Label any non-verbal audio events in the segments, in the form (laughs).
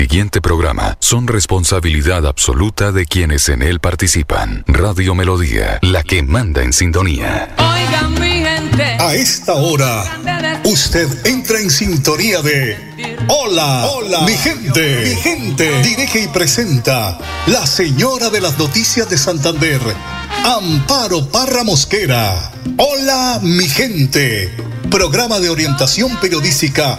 siguiente programa son responsabilidad absoluta de quienes en él participan. Radio Melodía, la que manda en sintonía. Oigan mi gente. A esta hora, usted entra en sintonía de Hola, hola, mi gente, mi gente. Dirige y presenta la señora de las noticias de Santander, Amparo Parra Mosquera. Hola, mi gente. Programa de orientación periodística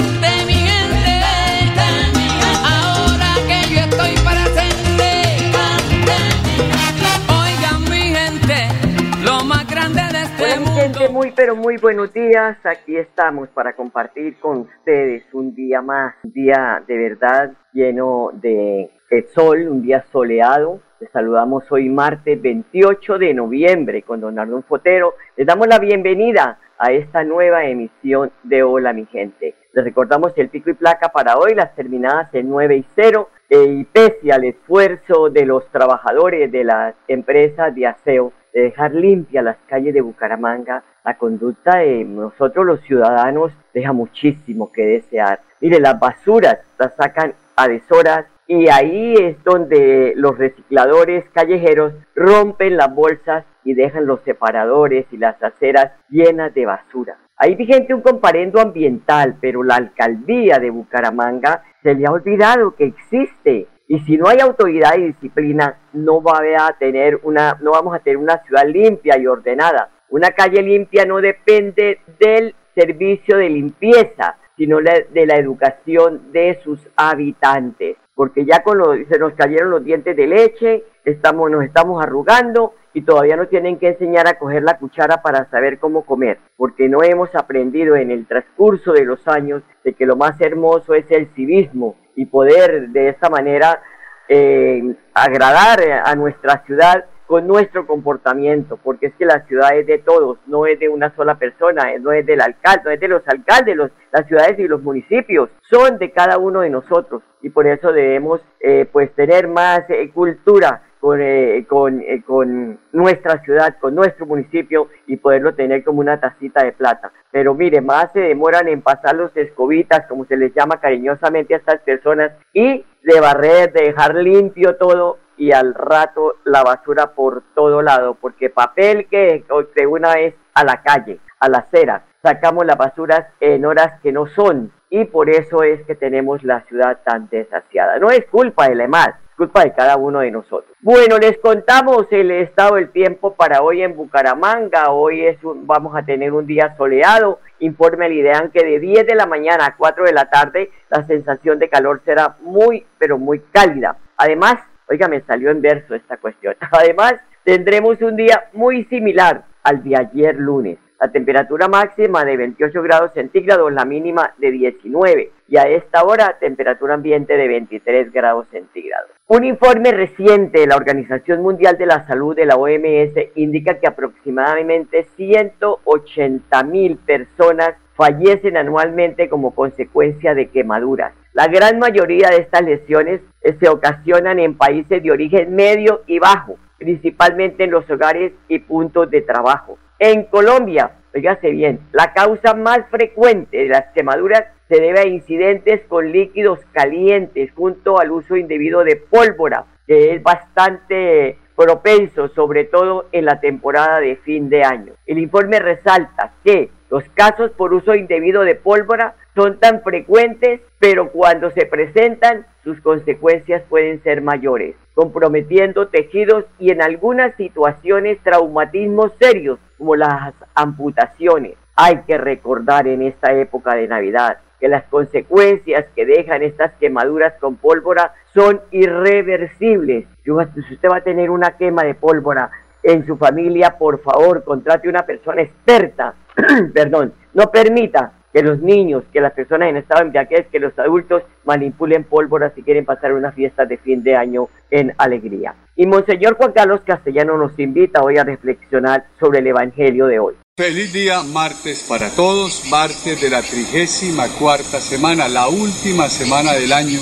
Pero muy buenos días. Aquí estamos para compartir con ustedes un día más, un día de verdad lleno de, sol, un día soleado. Les saludamos hoy martes 28 de noviembre con don Arnulfo Fotero. Les damos la bienvenida a esta nueva emisión de Hola mi gente. Les recordamos el pico y placa para hoy, las terminadas en 9 y 0. Eh, y pese al esfuerzo de los trabajadores de las empresas de aseo de dejar limpias las calles de Bucaramanga, la conducta de nosotros los ciudadanos deja muchísimo que desear. Mire, las basuras las sacan a deshoras y ahí es donde los recicladores callejeros rompen las bolsas y dejan los separadores y las aceras llenas de basura. Hay vigente un comparendo ambiental, pero la alcaldía de Bucaramanga se le ha olvidado que existe y si no hay autoridad y disciplina, no va a tener una, no vamos a tener una ciudad limpia y ordenada. Una calle limpia no depende del servicio de limpieza, sino de la educación de sus habitantes. Porque ya con se nos cayeron los dientes de leche, estamos, nos estamos arrugando y todavía no tienen que enseñar a coger la cuchara para saber cómo comer, porque no hemos aprendido en el transcurso de los años de que lo más hermoso es el civismo y poder de esta manera eh, agradar a nuestra ciudad con nuestro comportamiento, porque es que la ciudad es de todos, no es de una sola persona, no es del alcalde, no es de los alcaldes, las ciudades y los municipios, son de cada uno de nosotros y por eso debemos eh, pues tener más eh, cultura con, eh, con, eh, con, nuestra ciudad, con nuestro municipio y poderlo tener como una tacita de plata. Pero mire, más se demoran en pasar los escobitas, como se les llama cariñosamente a estas personas, y de barrer, de dejar limpio todo y al rato la basura por todo lado, porque papel que de una vez a la calle, a la acera, sacamos las basuras en horas que no son y por eso es que tenemos la ciudad tan desasiada. No es culpa de EMAD, culpa de cada uno de nosotros. Bueno, les contamos el estado del tiempo para hoy en Bucaramanga. Hoy es vamos a tener un día soleado. Informe al IDEAN que de 10 de la mañana a 4 de la tarde la sensación de calor será muy, pero muy cálida. Además, oiga, me salió en verso esta cuestión. (laughs) Además, tendremos un día muy similar al de ayer lunes. La temperatura máxima de 28 grados centígrados, la mínima de 19 y a esta hora temperatura ambiente de 23 grados centígrados. Un informe reciente de la Organización Mundial de la Salud de la OMS indica que aproximadamente 180 mil personas fallecen anualmente como consecuencia de quemaduras. La gran mayoría de estas lesiones se ocasionan en países de origen medio y bajo, principalmente en los hogares y puntos de trabajo. En Colombia, oígase bien, la causa más frecuente de las quemaduras se debe a incidentes con líquidos calientes junto al uso indebido de pólvora, que es bastante propenso, sobre todo en la temporada de fin de año. El informe resalta que los casos por uso indebido de pólvora son tan frecuentes, pero cuando se presentan, sus consecuencias pueden ser mayores, comprometiendo tejidos y en algunas situaciones traumatismos serios como las amputaciones. Hay que recordar en esta época de Navidad que las consecuencias que dejan estas quemaduras con pólvora son irreversibles. Si usted va a tener una quema de pólvora en su familia, por favor, contrate una persona experta, (clears throat) perdón, no permita que los niños, que las personas en estado de embriaguez, que los adultos manipulen pólvora si quieren pasar una fiesta de fin de año en alegría. Y Monseñor Juan Carlos Castellano nos invita hoy a reflexionar sobre el Evangelio de hoy. Feliz día martes para todos, martes de la trigésima cuarta semana, la última semana del año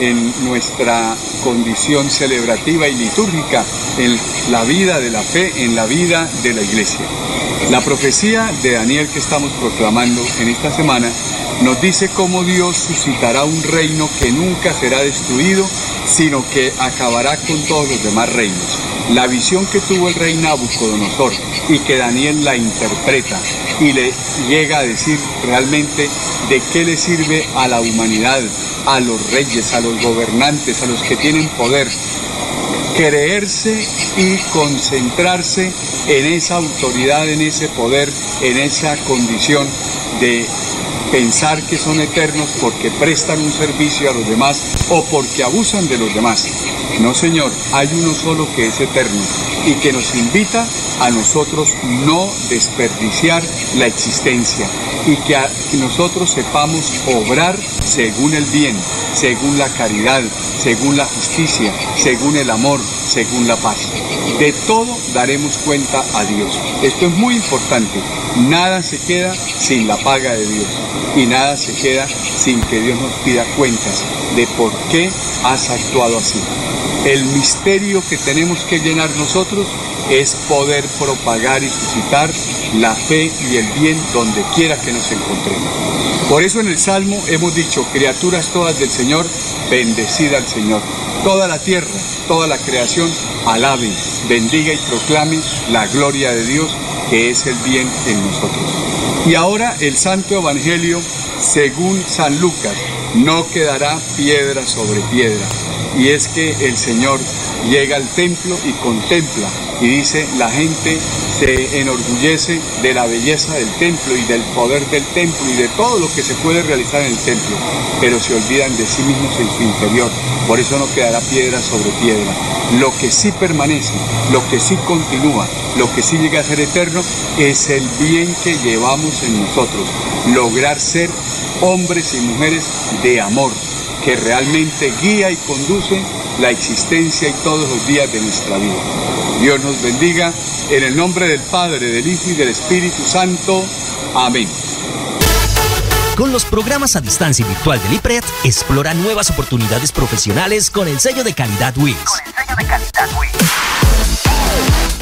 en nuestra condición celebrativa y litúrgica, en la vida de la fe, en la vida de la iglesia. La profecía de Daniel que estamos proclamando en esta semana nos dice cómo Dios suscitará un reino que nunca será destruido, sino que acabará con todos los demás reinos. La visión que tuvo el rey Nabucodonosor y que Daniel la interpreta y le llega a decir realmente de qué le sirve a la humanidad, a los reyes, a los gobernantes, a los que tienen poder, creerse y concentrarse en esa autoridad, en ese poder, en esa condición de pensar que son eternos porque prestan un servicio a los demás o porque abusan de los demás. No, Señor, hay uno solo que es eterno y que nos invita a nosotros no desperdiciar la existencia y que, nosotros sepamos obrar según el bien, según la caridad, según la justicia, según el amor, según la paz. De todo daremos cuenta a Dios. Esto es muy importante. Nada se queda sin la paga de Dios y nada se queda sin que Dios nos pida cuentas de por qué has actuado así. El misterio que tenemos que llenar nosotros es poder propagar y suscitar la fe y el bien donde quiera que nos encontremos. Por eso en el Salmo hemos dicho, criaturas todas del Señor, bendecida al Señor. Toda la tierra, toda la creación, alabe, bendiga y proclame la gloria de Dios, que es el bien en nosotros. Y ahora el Santo Evangelio, según San Lucas, no quedará piedra sobre piedra. Y es que el Señor llega al templo y contempla y dice, la gente se enorgullece de la belleza del templo y del poder del templo y de todo lo que se puede realizar en el templo, pero se olvidan de sí mismos en su interior. Por eso no quedará piedra sobre piedra. Lo que sí permanece, lo que sí continúa, lo que sí llega a ser eterno, es el bien que llevamos en nosotros. Lograr ser hombres y mujeres de amor, que realmente guía y conduce la existencia y todos los días de nuestra vida. Dios nos bendiga en el nombre del Padre, del Hijo y del Espíritu Santo. Amén. Con los programas a distancia virtual del IPRED, explora nuevas oportunidades profesionales con el sello de calidad WIS. Con el sello de calidad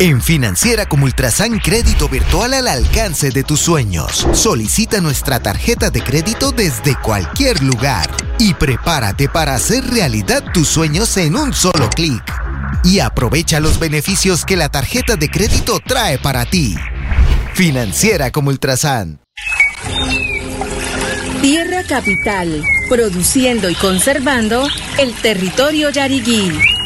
En Financiera como Ultrasan Crédito Virtual al alcance de tus sueños. Solicita nuestra tarjeta de crédito desde cualquier lugar y prepárate para hacer realidad tus sueños en un solo clic. Y aprovecha los beneficios que la tarjeta de crédito trae para ti. Financiera como Ultrasan. Tierra Capital, produciendo y conservando el territorio yariguí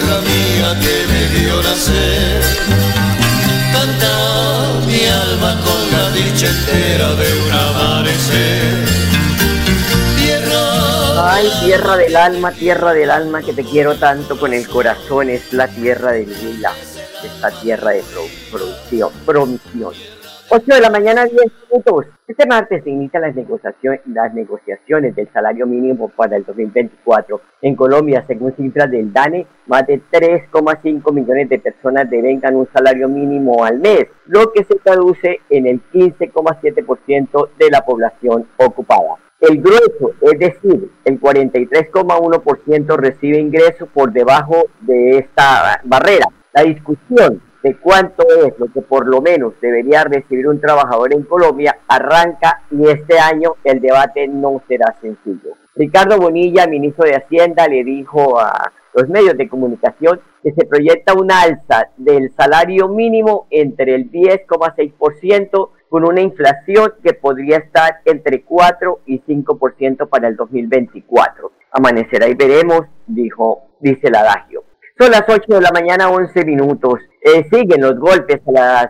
Tierra mía que me dio nacer. Canta mi alma con la dicha entera de un amanecer. Tierra. Ay, tierra del alma, tierra del alma que te quiero tanto con el corazón, es la tierra del Lila, esta tierra de producción, promisión. 8 de la mañana, 10 minutos. Este martes se inician las negociaciones, las negociaciones del salario mínimo para el 2024. En Colombia, según cifras del DANE, más de 3,5 millones de personas devengan un salario mínimo al mes, lo que se traduce en el 15,7% de la población ocupada. El grueso, es decir, el 43,1% recibe ingresos por debajo de esta barrera. La discusión de cuánto es lo que por lo menos debería recibir un trabajador en Colombia arranca y este año el debate no será sencillo. Ricardo Bonilla, ministro de Hacienda, le dijo a los medios de comunicación que se proyecta una alza del salario mínimo entre el 10,6% con una inflación que podría estar entre 4 y 5% para el 2024. Amanecerá y veremos, dijo, dice el adagio. Son las 8 de la mañana, 11 minutos. Eh, siguen los golpes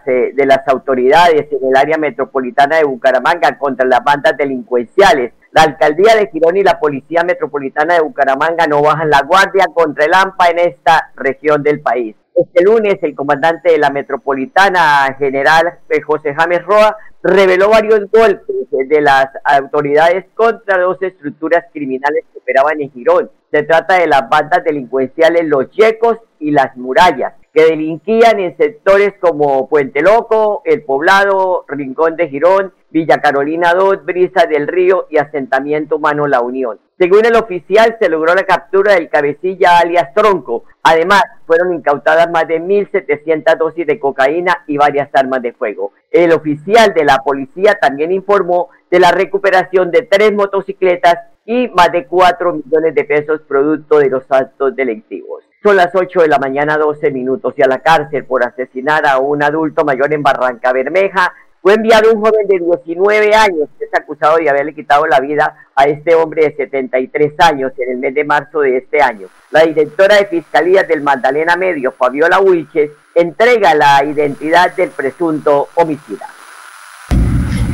eh, de las autoridades en el área metropolitana de Bucaramanga contra las bandas delincuenciales. La alcaldía de Girón y la policía metropolitana de Bucaramanga no bajan la guardia contra el AMPA en esta región del país. Este lunes, el comandante de la metropolitana, general eh, José James Roa, reveló varios golpes de las autoridades contra dos estructuras criminales que operaban en Girón. Se trata de las bandas delincuenciales Los Yecos y Las Murallas, que delinquían en sectores como Puente Loco, El Poblado, Rincón de Girón, Villa Carolina II, Brisa del Río y Asentamiento Humano La Unión. Según el oficial, se logró la captura del cabecilla alias Tronco. Además, fueron incautadas más de 1.700 dosis de cocaína y varias armas de fuego. El oficial de la policía también informó de la recuperación de tres motocicletas y más de 4 millones de pesos producto de los actos delictivos. Son las 8 de la mañana, 12 minutos, y a la cárcel por asesinar a un adulto mayor en Barranca Bermeja fue enviado un joven de 19 años que es acusado de haberle quitado la vida a este hombre de 73 años en el mes de marzo de este año. La directora de Fiscalía del Magdalena Medio, Fabiola Huiches, entrega la identidad del presunto homicida.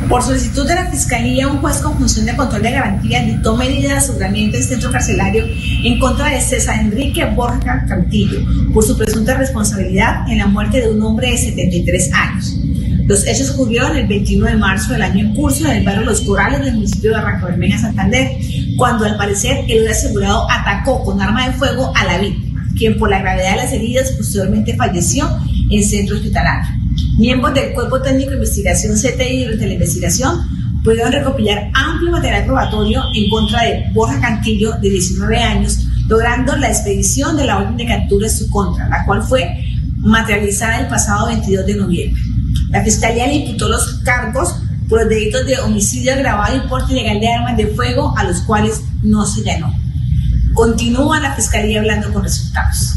Por solicitud de la Fiscalía, un juez con función de control de garantía dictó medidas de aseguramiento del centro carcelario en contra de César Enrique Borja Cantillo por su presunta responsabilidad en la muerte de un hombre de 73 años. Los hechos ocurrieron el 21 de marzo del año en curso en el barrio Los Corales del municipio de Barranca Bermeja, Santander, cuando al parecer el asegurado atacó con arma de fuego a la víctima, quien por la gravedad de las heridas posteriormente falleció en centro hospitalario. Miembros del Cuerpo Técnico de Investigación CTI de la investigación pudieron recopilar amplio material probatorio en contra de Borja Cantillo, de 19 años, logrando la expedición de la orden de captura en su contra, la cual fue materializada el pasado 22 de noviembre. La Fiscalía le imputó los cargos por los delitos de homicidio agravado y porte ilegal de armas de fuego, a los cuales no se llenó. Continúa la Fiscalía hablando con resultados.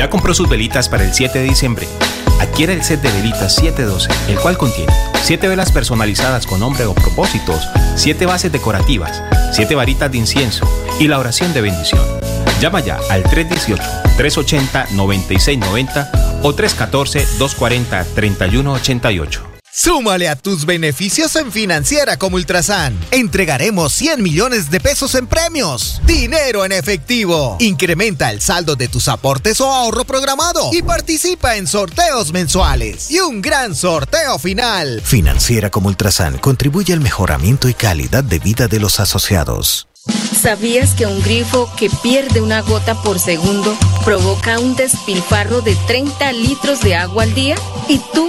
Ya compró sus velitas para el 7 de diciembre. Adquiere el set de velitas 712, el cual contiene 7 velas personalizadas con nombre o propósitos, 7 bases decorativas, 7 varitas de incienso y la oración de bendición. Llama ya al 318-380-9690 o 314-240-3188. Súmale a tus beneficios en Financiera como Ultrasan. Entregaremos 100 millones de pesos en premios. Dinero en efectivo. Incrementa el saldo de tus aportes o ahorro programado y participa en sorteos mensuales. Y un gran sorteo final. Financiera como Ultrasan contribuye al mejoramiento y calidad de vida de los asociados. ¿Sabías que un grifo que pierde una gota por segundo provoca un despilfarro de 30 litros de agua al día? ¿Y tú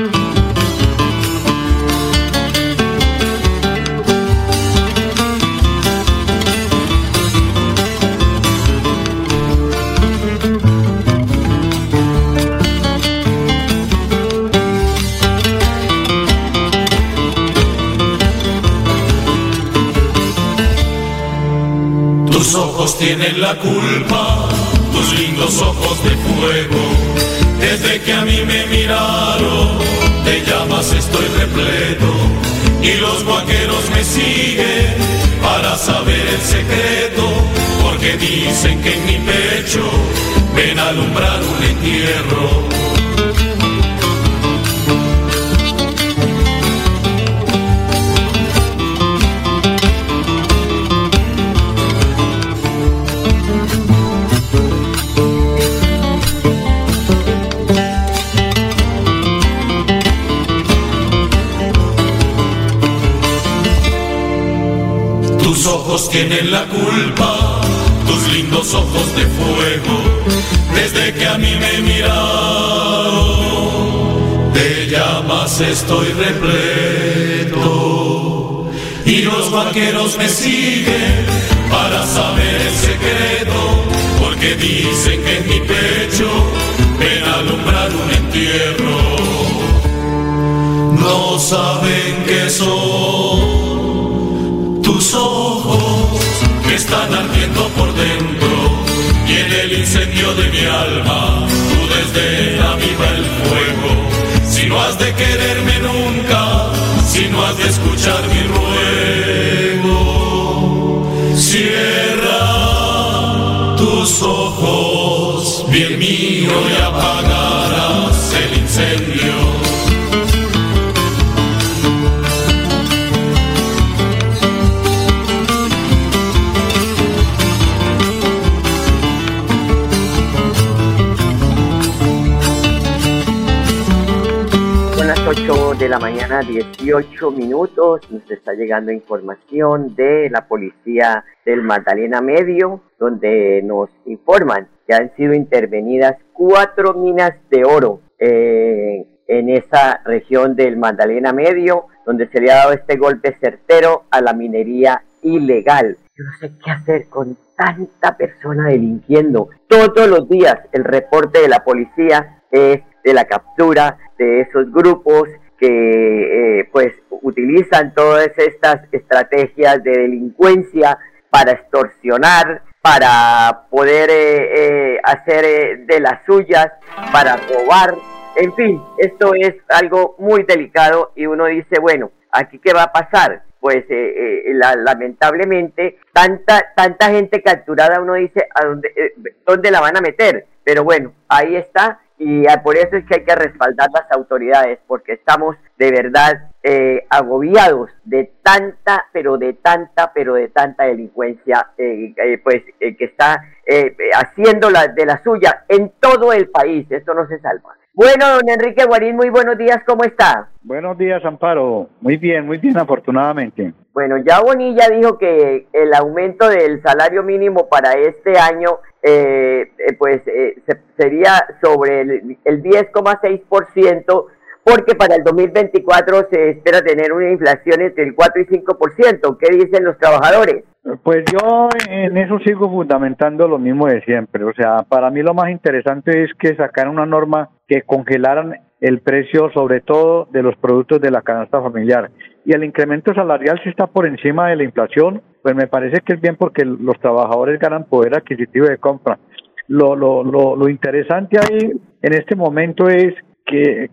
Tienen la culpa, tus lindos ojos de fuego. Desde que a mí me miraron, de llamas estoy repleto. Y los guaqueros me siguen para saber el secreto. Porque dicen que en mi pecho ven a alumbrar un entierro. Tienen la culpa, tus lindos ojos de fuego, desde que a mí me miraron, de llamas estoy repleto. Y los vaqueros me siguen para saber el secreto, porque dicen que en mi pecho ven a alumbrar un entierro. No saben que soy tus ojos están ardiendo por dentro y el incendio de mi alma tú desde la viva el fuego. Si no has de quererme nunca, si no has de escuchar mi ruego, cierra tus ojos, bien mío, y apagarás de la mañana, 18 minutos. Nos está llegando información de la policía del Magdalena Medio, donde nos informan que han sido intervenidas cuatro minas de oro eh, en esa región del Magdalena Medio, donde se le ha dado este golpe certero a la minería ilegal. Yo no sé qué hacer con tanta persona delinquiendo. Todos los días el reporte de la policía es de la captura de esos grupos que eh, pues utilizan todas estas estrategias de delincuencia para extorsionar, para poder eh, eh, hacer eh, de las suyas, para robar. En fin, esto es algo muy delicado y uno dice, bueno, aquí qué va a pasar. Pues eh, eh, la- lamentablemente tanta tanta gente capturada uno dice a dónde dónde la van a meter. Pero bueno, ahí está y por eso es que hay que respaldar las autoridades porque estamos de verdad eh, agobiados de tanta, pero de tanta, pero de tanta delincuencia, eh, eh, pues eh, que está haciendo la, de la suya en todo el país. Esto no se salva. Bueno, don Enrique Guarín, muy buenos días, ¿cómo está? Buenos días, Amparo. Muy bien, muy bien, afortunadamente. Bueno, ya Bonilla dijo que el aumento del salario mínimo para este año eh, eh, pues eh, se- sería sobre el, el 10,6% porque para el 2024 se espera tener una inflación entre el 4 y 5%. ¿Qué dicen los trabajadores? Pues yo en eso sigo fundamentando lo mismo de siempre. O sea, para mí lo más interesante es que sacaran una norma que congelaran el precio, sobre todo de los productos de la canasta familiar. Y el incremento salarial si está por encima de la inflación, pues me parece que es bien porque los trabajadores ganan poder adquisitivo de compra. Lo, lo, lo, lo interesante ahí en este momento es que,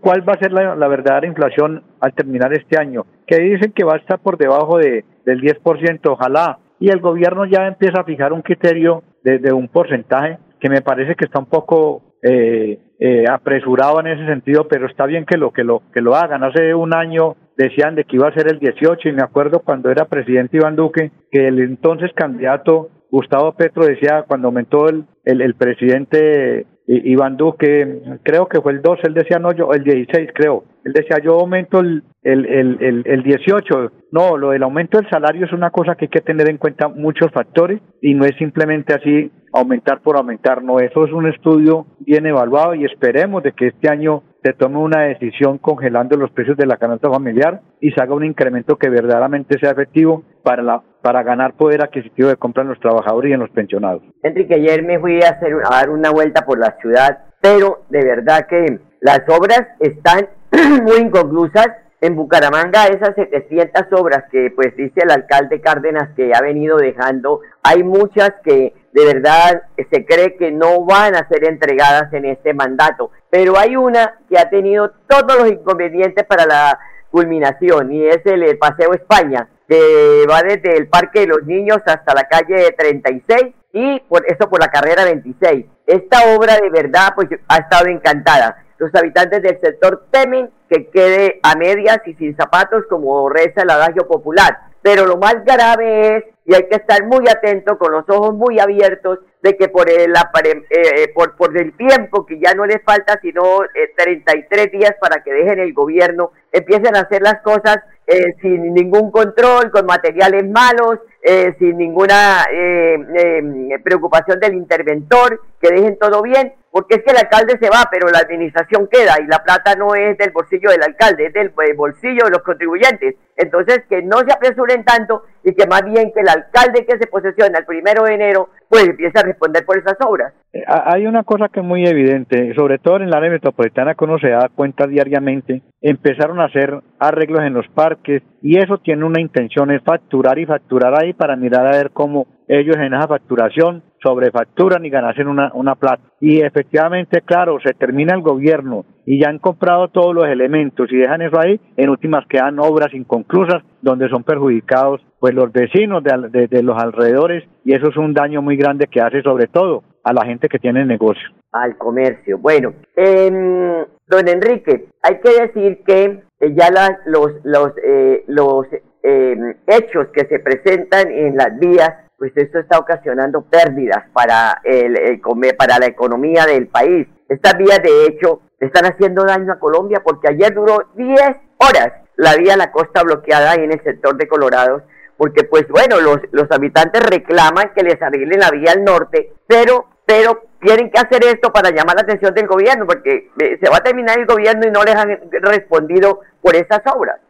cuál va a ser la verdadera inflación al terminar este año, que dicen que va a estar por debajo de, del 10%, ojalá, y el gobierno ya empieza a fijar un criterio de, de un porcentaje que me parece que está un poco eh, eh, apresurado en ese sentido, pero está bien que lo que lo que lo hagan. Hace un año decían de que iba a ser el 18 y me acuerdo cuando era presidente Iván Duque que el entonces candidato Gustavo Petro decía cuando aumentó el, el presidente Iván Duque, creo que fue el 12, él decía no, yo, el 16 creo, él decía yo aumento el, el, el, el, 18, no, lo del aumento del salario es una cosa que hay que tener en cuenta muchos factores y no es simplemente así aumentar por aumentar, no, eso es un estudio bien evaluado y esperemos de que este año se tome una decisión congelando los precios de la canasta familiar y se haga un incremento que verdaderamente sea efectivo para la para ganar poder adquisitivo de compra en los trabajadores y en los pensionados. Enrique, ayer me fui a, hacer, a dar una vuelta por la ciudad, pero de verdad que las obras están (clears throat) muy inconclusas. En Bucaramanga, esas 700 obras que pues dice el alcalde Cárdenas que ha venido dejando, hay muchas que de verdad se cree que no van a ser entregadas en este mandato, pero hay una que ha tenido todos los inconvenientes para la culminación y es el Paseo España que va desde el Parque de los Niños hasta la calle 36 y por eso por la carrera 26. Esta obra de verdad pues ha estado encantada. Los habitantes del sector temen que quede a medias y sin zapatos como reza el adagio popular. Pero lo más grave es, y hay que estar muy atento con los ojos muy abiertos, de que por el, eh, eh, por, por el tiempo que ya no les falta sino 33 eh, días para que dejen el gobierno, empiecen a hacer las cosas eh, sin ningún control, con materiales malos, eh, sin ninguna eh, preocupación del interventor, que dejen todo bien, porque es que el alcalde se va, pero la administración queda y la plata no es del bolsillo del alcalde, es del bolsillo de los contribuyentes. Entonces, que no se apresuren tanto y que más bien que el alcalde que se posesiona el primero de enero, pues empiece a responder por esas obras. Eh, hay una cosa que es muy evidente, sobre todo en el área metropolitana que uno se da cuenta diariamente, empezaron a hacer arreglos en los parques y eso tiene una intención, es facturar y facturar ahí para mirar a ver cómo ellos en esa facturación sobrefacturan y ganasen una, una plata. Y efectivamente, claro, se termina el gobierno y ya han comprado todos los elementos y dejan eso ahí, en últimas quedan obras inconclusas donde son perjudicados pues los vecinos de, de, los alrededores y eso es un daño muy grande que hace sobre todo a la gente que tiene negocio. Al comercio. Bueno, eh, don Enrique, hay que decir que eh, ya los, los, eh, los em, hechos que se presentan en las vías pues esto está ocasionando pérdidas para, el, para la economía del país. Estas vías, de hecho, están haciendo daño a Colombia porque ayer duró 10 horas la vía la costa bloqueada en el sector de Colorados, porque pues bueno, los, los habitantes reclaman que les arreglen la vía al norte, pero, pero tienen que hacer esto para llamar la atención del gobierno, porque eh, se va a terminar el gobierno y no les han respondido por esas obras.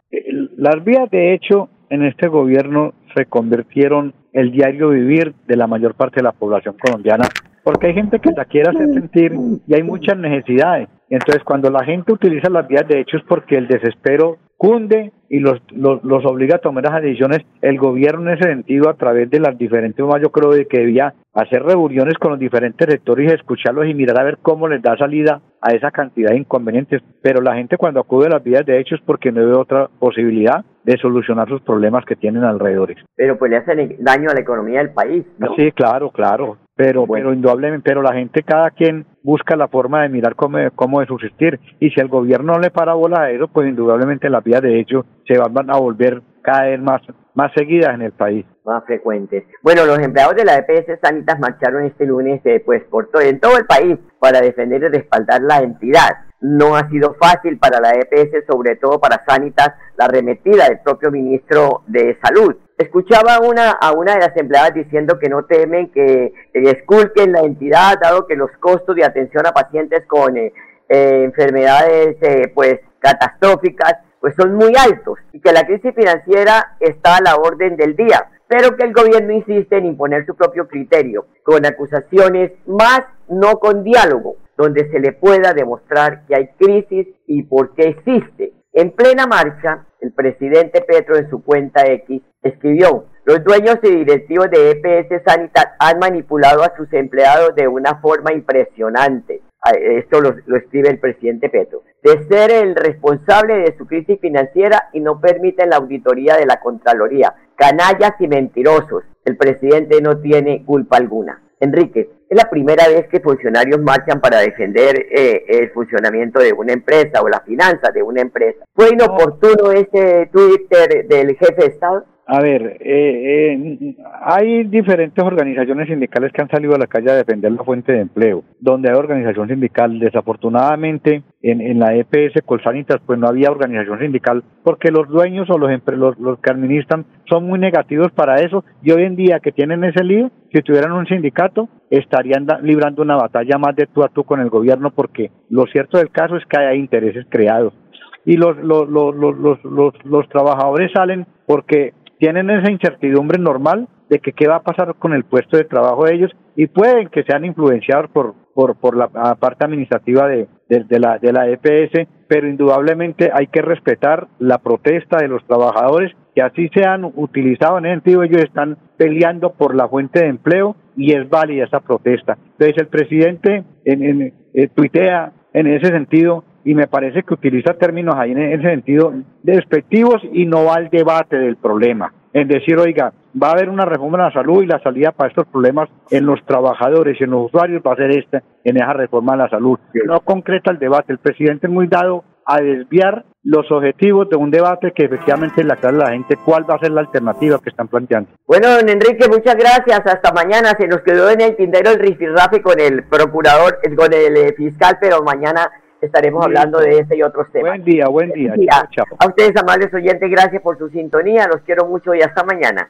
Las vías, de hecho, en este gobierno se convirtieron el diario vivir de la mayor parte de la población colombiana, porque hay gente que la quiere hacer sentir y hay muchas necesidades. Entonces, cuando la gente utiliza las vías de hecho es porque el desespero cunde y los, los, los, obliga a tomar las decisiones el gobierno en ese sentido a través de las diferentes, yo creo de que debía hacer reuniones con los diferentes sectores y escucharlos y mirar a ver cómo les da salida a esa cantidad de inconvenientes. Pero la gente cuando acude a las vías de hecho es porque no ve otra posibilidad de solucionar sus problemas que tienen alrededor. Pero pues le hacen daño a la economía del país. ¿no? Sí, claro, claro. Pero, pero indudablemente, pero la gente, cada quien busca la forma de mirar cómo, cómo de subsistir. Y si el gobierno no le para bola a eso, pues indudablemente las vías de hecho se van a volver cada vez más, más seguidas en el país. Más frecuentes. Bueno, los empleados de la EPS Sanitas marcharon este lunes eh, pues por todo, en todo el país para defender y respaldar la entidad. No ha sido fácil para la EPS, sobre todo para Sanitas, la arremetida del propio ministro de Salud. Escuchaba a una de las empleadas diciendo que no temen que esculquen la entidad, dado que los costos de atención a pacientes con eh, eh, enfermedades eh, pues catastróficas pues son muy altos y que la crisis financiera está a la orden del día, pero que el gobierno insiste en imponer su propio criterio, con acusaciones más no con diálogo, donde se le pueda demostrar que hay crisis y por qué existe. En plena marcha, el presidente Petro en su cuenta X escribió, los dueños y directivos de EPS Sanitas han manipulado a sus empleados de una forma impresionante. Ah, esto lo, lo, escribe el presidente Petro. De ser el responsable de su crisis financiera y no permiten la auditoría de la Contraloría. Canallas y mentirosos. El presidente no tiene culpa alguna. Enrique, es la primera vez que funcionarios marchan para defender eh, el funcionamiento de una empresa o las finanzas de una empresa. ¿Fue inoportuno ese Twitter del jefe de Estado? A ver, eh, eh, hay diferentes organizaciones sindicales que han salido a la calle a defender la fuente de empleo. Donde hay organización sindical, desafortunadamente en, la EPS Colsanitas pues no había organización sindical porque los dueños o los, los, los que administran son muy negativos para eso y hoy en día que tienen ese lío, si tuvieran un sindicato estarían librando una batalla más de tú a tú con el gobierno porque lo cierto del caso es que hay intereses creados. Y los, los, los, los, los, los trabajadores salen porque tienen esa incertidumbre normal de que qué va a pasar con el puesto de trabajo de ellos y pueden que sean influenciados por, por, por la parte administrativa de, de, la, de la EPS, pero indudablemente hay que respetar la protesta de los trabajadores que así se han utilizado en ese sentido, ellos están peleando por la fuente de empleo y es válida esa protesta. Entonces el presidente en, en, eh, tuitea en ese sentido y me parece que utiliza términos ahí en ese sentido despectivos y no va al debate del problema. En decir, oiga, va a haber una reforma de la salud y la salida para estos problemas en los trabajadores y en los usuarios va a ser esta, en esa reforma de la salud. No concreta el debate. El presidente es muy dado a desviar los objetivos de un debate que efectivamente le aclara a la gente cuál va a ser la alternativa que están planteando. Bueno, don Enrique, muchas gracias. Hasta mañana. Se nos quedó en el tindero el rifirrafe con el procurador, con el eh, fiscal, pero mañana estaremos hablando de ese y otros temas. Buen día, buen día. A ustedes, amables oyentes, gracias por su sintonía. Los quiero mucho y hasta mañana.